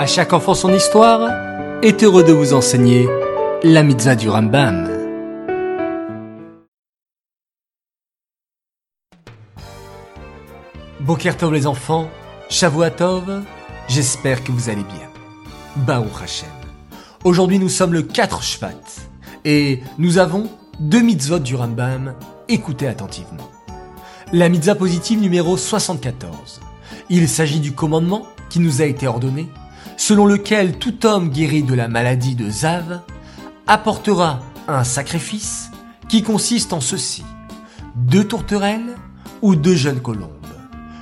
À chaque enfant son histoire est heureux de vous enseigner la mitzvah du Rambam. Bokertov les enfants, Shavuatov, j'espère que vous allez bien. Baruch Hashem. Aujourd'hui nous sommes le 4 Shvat et nous avons deux mitzvot du Rambam, écoutez attentivement. La mitzvah positive numéro 74. Il s'agit du commandement qui nous a été ordonné, selon lequel tout homme guéri de la maladie de Zav apportera un sacrifice qui consiste en ceci. Deux tourterelles ou deux jeunes colombes.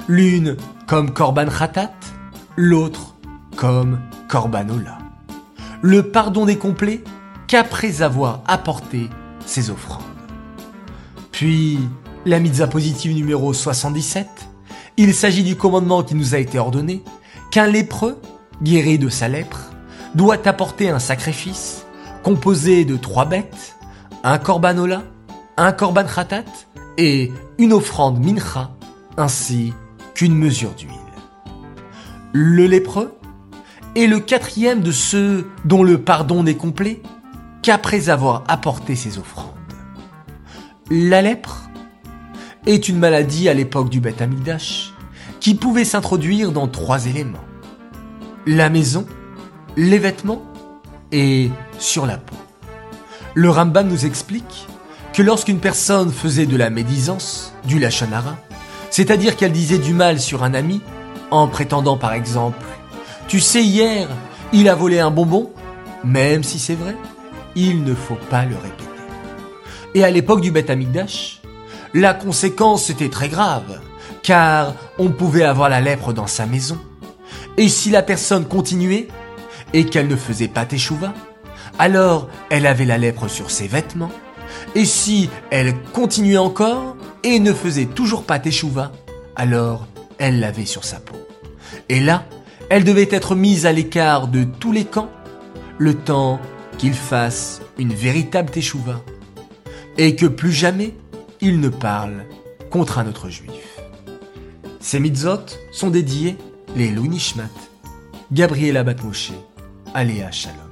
L'une comme Korban Khatat, l'autre comme Korbanola. Le pardon n'est complet qu'après avoir apporté ses offrandes. Puis, la mitzvah positive numéro 77, il s'agit du commandement qui nous a été ordonné qu'un lépreux, guéri de sa lèpre, doit apporter un sacrifice composé de trois bêtes, un korbanola, un korban khatat et une offrande mincha, ainsi qu'une mesure d'huile. Le lépreux est le quatrième de ceux dont le pardon n'est complet qu'après avoir apporté ses offrandes. La lèpre est une maladie à l'époque du Beth Amidash qui pouvait s'introduire dans trois éléments. La maison, les vêtements et sur la peau. Le Rambam nous explique que lorsqu'une personne faisait de la médisance, du lachonara, c'est-à-dire qu'elle disait du mal sur un ami, en prétendant par exemple Tu sais, hier, il a volé un bonbon, même si c'est vrai, il ne faut pas le répéter. Et à l'époque du Beth Amikdash, la conséquence était très grave, car on pouvait avoir la lèpre dans sa maison. Et si la personne continuait, et qu'elle ne faisait pas teshuva, alors elle avait la lèpre sur ses vêtements, et si elle continuait encore, et ne faisait toujours pas teshuva, alors elle l'avait sur sa peau. Et là, elle devait être mise à l'écart de tous les camps, le temps qu'il fasse une véritable teshuva, et que plus jamais il ne parle contre un autre juif. Ces mitzvot sont dédiés les Louis Nishmat, Gabriela Batmoshe, Aléa Shalom.